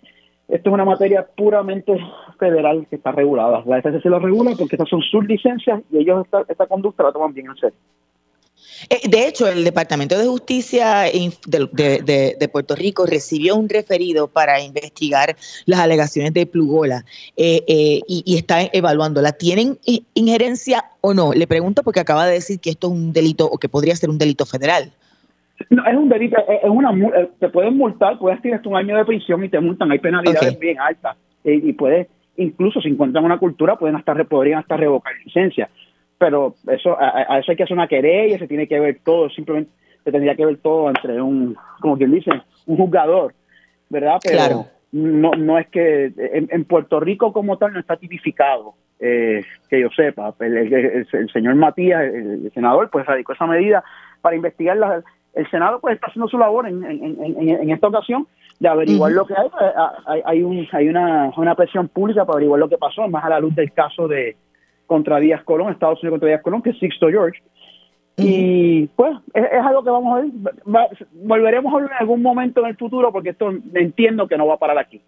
esto es una materia puramente federal que está regulada. La FCC lo regula porque estas son sus licencias y ellos esta, esta conducta la toman bien en serio. Eh, de hecho, el Departamento de Justicia de, Puerto Rico recibió un referido para investigar las alegaciones de Plugola eh, eh, y, está evaluándola. ¿Tienen injerencia o no? Le pregunto porque acaba de decir que esto es un delito o que podría ser un delito federal. No, es un delito, es una te pueden multar, puedes tener un año de prisión y te multan, hay penalidades bien altas y, puedes, incluso si encuentran una cultura, pueden hasta podrían hasta revocar licencia pero eso a, eso hay que hacer una querella, se tiene que ver todo, simplemente se tendría que ver todo entre un, como quien dice, un juzgador, ¿verdad? Pero claro. no, no es que en, Puerto Rico como tal no está tipificado, eh, que yo sepa. El, señor Matías, el, senador, pues radicó esa medida para investigar la, el Senado pues está haciendo su labor en, en, esta ocasión de averiguar lo que hay. Pues, hay, hay, un, hay una, una presión pública para averiguar lo que pasó, más a la luz del caso de, contra Díaz Colón, Estados Unidos contra Díaz Colón, que es Sixto George. Y pues es, algo que vamos a ver. volveremos a hablar en algún momento en el futuro porque esto entiendo que no va a parar aquí.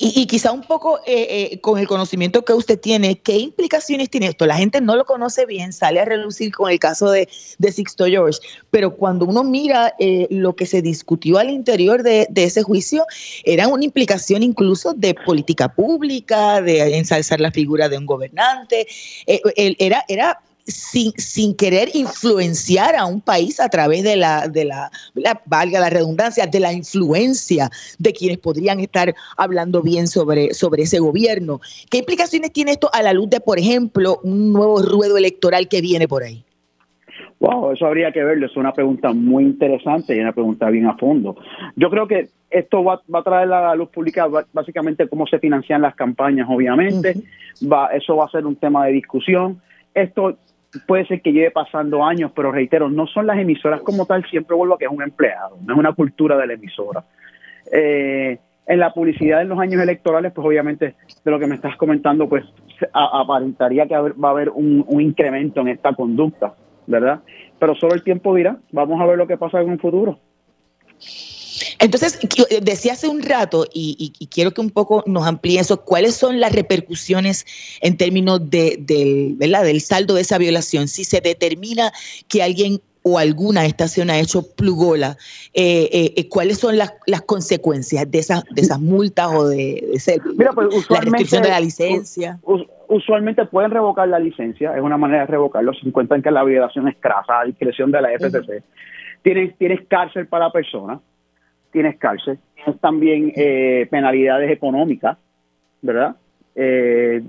Y, quizá un poco eh, eh, con el conocimiento que usted tiene, ¿qué implicaciones tiene esto? La gente no lo conoce bien, sale a relucir con el caso de, Sixto George, pero cuando uno mira eh, lo que se discutió al interior de, ese juicio, era una implicación incluso de política pública, de ensalzar la figura de un gobernante, era, era sin, sin querer influenciar a un país a través de la, de la, valga la redundancia, de la influencia de quienes podrían estar hablando bien sobre, sobre ese gobierno. ¿Qué implicaciones tiene esto a la luz de, por ejemplo, un nuevo ruedo electoral que viene por ahí? Wow, eso habría que verlo. Es una pregunta muy interesante y una pregunta bien a fondo. Yo creo que esto va, a traer a la luz pública básicamente cómo se financian las campañas, obviamente. va, eso va a ser un tema de discusión. Esto puede ser que lleve pasando años, pero reitero, no son las emisoras como tal, siempre vuelvo a que es un empleado, no es una cultura de la emisora. Eh, en la publicidad en los años electorales, pues obviamente de lo que me estás comentando, pues aparentaría que va a haber un, incremento en esta conducta, ¿verdad? Pero solo el tiempo dirá, vamos a ver lo que pasa en un futuro. Entonces, decía hace un rato, y, quiero que un poco nos amplíe eso, ¿cuáles son las repercusiones en términos de, del, del saldo de esa violación? Si se determina que alguien o alguna estación ha hecho plugola, eh, eh, eh, ¿cuáles son las, consecuencias de esas, de esas multas o de, Mira, pues, la restricción de la licencia? usualmente pueden revocar la licencia, es una manera de revocarlo, se encuentran que la violación es crasa a discreción de la FCC. tienes, tienes cárcel para la persona, tienes cárcel, tienes también penalidades económicas, ¿verdad?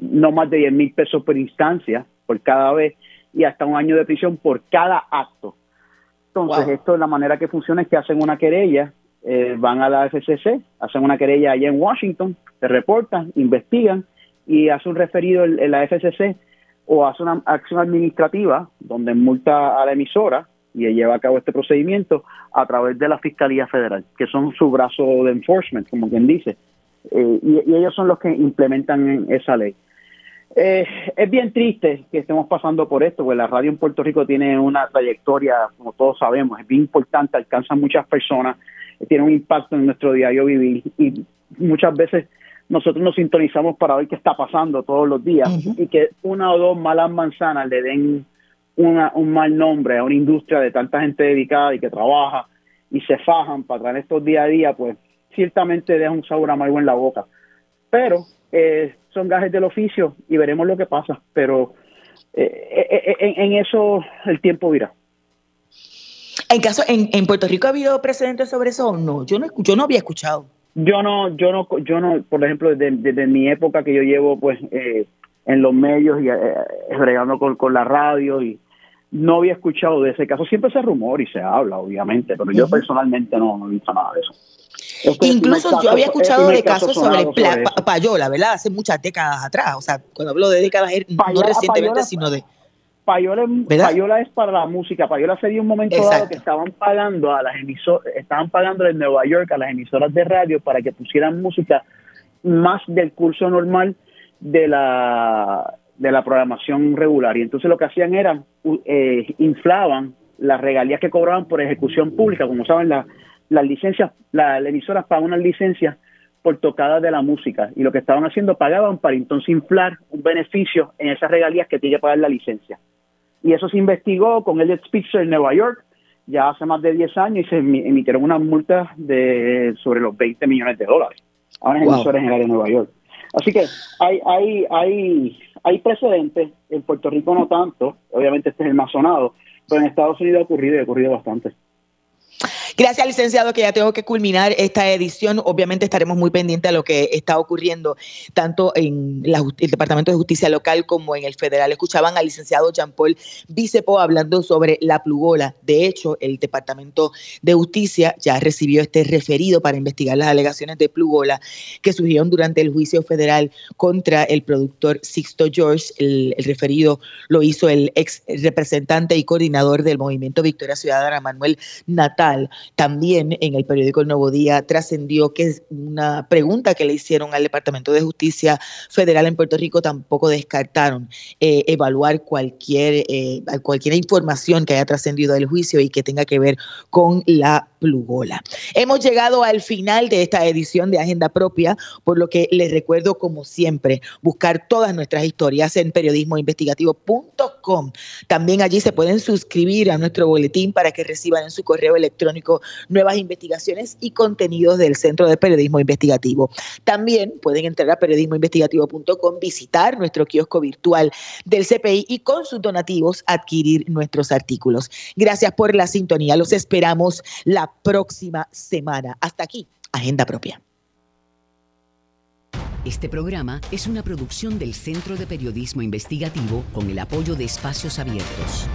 no más de 10 mil pesos por instancia por cada vez y hasta un año de prisión por cada acto. Entonces, esto es la manera que funciona, es que hacen una querella, eh, van a la FCC, hacen una querella allá en Washington, se reportan, investigan y hace un referido en, la FCC o hace una acción administrativa donde multa a la emisora y lleva a cabo este procedimiento a través de la Fiscalía Federal, que son su brazo de enforcement, como quien dice, eh, y, ellos son los que implementan esa ley. Eh, es bien triste que estemos pasando por esto, porque la radio en Puerto Rico tiene una trayectoria, como todos sabemos, es bien importante, alcanza a muchas personas, tiene un impacto en nuestro diario vivir y muchas veces nosotros nos sintonizamos para ver qué está pasando todos los días y que una o dos malas manzanas le den una, un mal nombre a una industria de tanta gente dedicada y que trabaja y se fajan para traer estos día a día, pues ciertamente deja un sabor amargo en la boca. Pero eh, son gajes del oficio y veremos lo que pasa, pero eh, eh, en, eso el tiempo dirá. En caso, en, en, Puerto Rico ha habido precedentes sobre eso o no? Yo no, yo no había escuchado. Yo no, yo no, yo no, por ejemplo, desde, mi época que yo llevo, pues, en los medios y eh, con, con la radio y no había escuchado de ese caso. Siempre se rumor y se habla, obviamente, pero yo personalmente no, no he visto nada de eso. Incluso yo había escuchado de casos sobre, payola, ¿verdad? Hace muchas décadas atrás. O sea, cuando hablo de décadas, no recientemente, sino de. Payola, payola, es para la música. Payola sería un momento dado que estaban pagando a las emisoras, estaban pagando en Nueva York a las emisoras de radio para que pusieran música más del curso normal de la de la programación regular. Y entonces lo que hacían era eh, inflaban las regalías que cobraban por ejecución pública. Como saben, la, las licencias, las la emisoras pagan unas licencias por tocada de la música y lo que estaban haciendo pagaban para entonces inflar un beneficio en esas regalías que tiene que pagar la licencia. Y eso se investigó con el Spitzer en Nueva York ya hace más de 10 años y se emitieron unas multas de sobre los 20 millones de dólares a unas emisoras en el área de Nueva York. Así que hay, hay, hay, hay precedentes, en Puerto Rico no tanto, obviamente este es el más pero en Estados Unidos ha ocurrido y ha ocurrido bastante. Gracias, licenciado, que ya tengo que culminar esta edición. Obviamente estaremos muy pendientes a lo que está ocurriendo tanto en el Departamento de Justicia Local como en el Federal. Escuchaban al licenciado Jean Paul Bicepo hablando sobre la plugola. De hecho, el Departamento de Justicia ya recibió este referido para investigar las alegaciones de plugola que surgieron durante el juicio federal contra el productor Sixto George. El referido lo hizo el ex representante y coordinador del movimiento Victoria Ciudadana, Manuel Natal. También en el periódico El Nuevo Día trascendió que es una pregunta que le hicieron al Departamento de Justicia Federal en Puerto Rico tampoco descartaron eh, evaluar cualquier, eh, cualquier información que haya trascendido del juicio y que tenga que ver con la plugola. Hemos llegado al final de esta edición de Agenda Propia, por lo que les recuerdo, como siempre, buscar todas nuestras historias en periodismoinvestigativo.com. También allí se pueden suscribir a nuestro boletín para que reciban en su correo electrónico nuevas investigaciones y contenidos del Centro de Periodismo Investigativo. También pueden entrar a periodismoinvestigativo.com, visitar nuestro kiosco virtual del CPI y con sus donativos adquirir nuestros artículos. Gracias por la sintonía. Los esperamos próxima semana. Hasta aquí, Agenda Propia. Este programa es una producción del Centro de Periodismo Investigativo con el apoyo de Espacios Abiertos.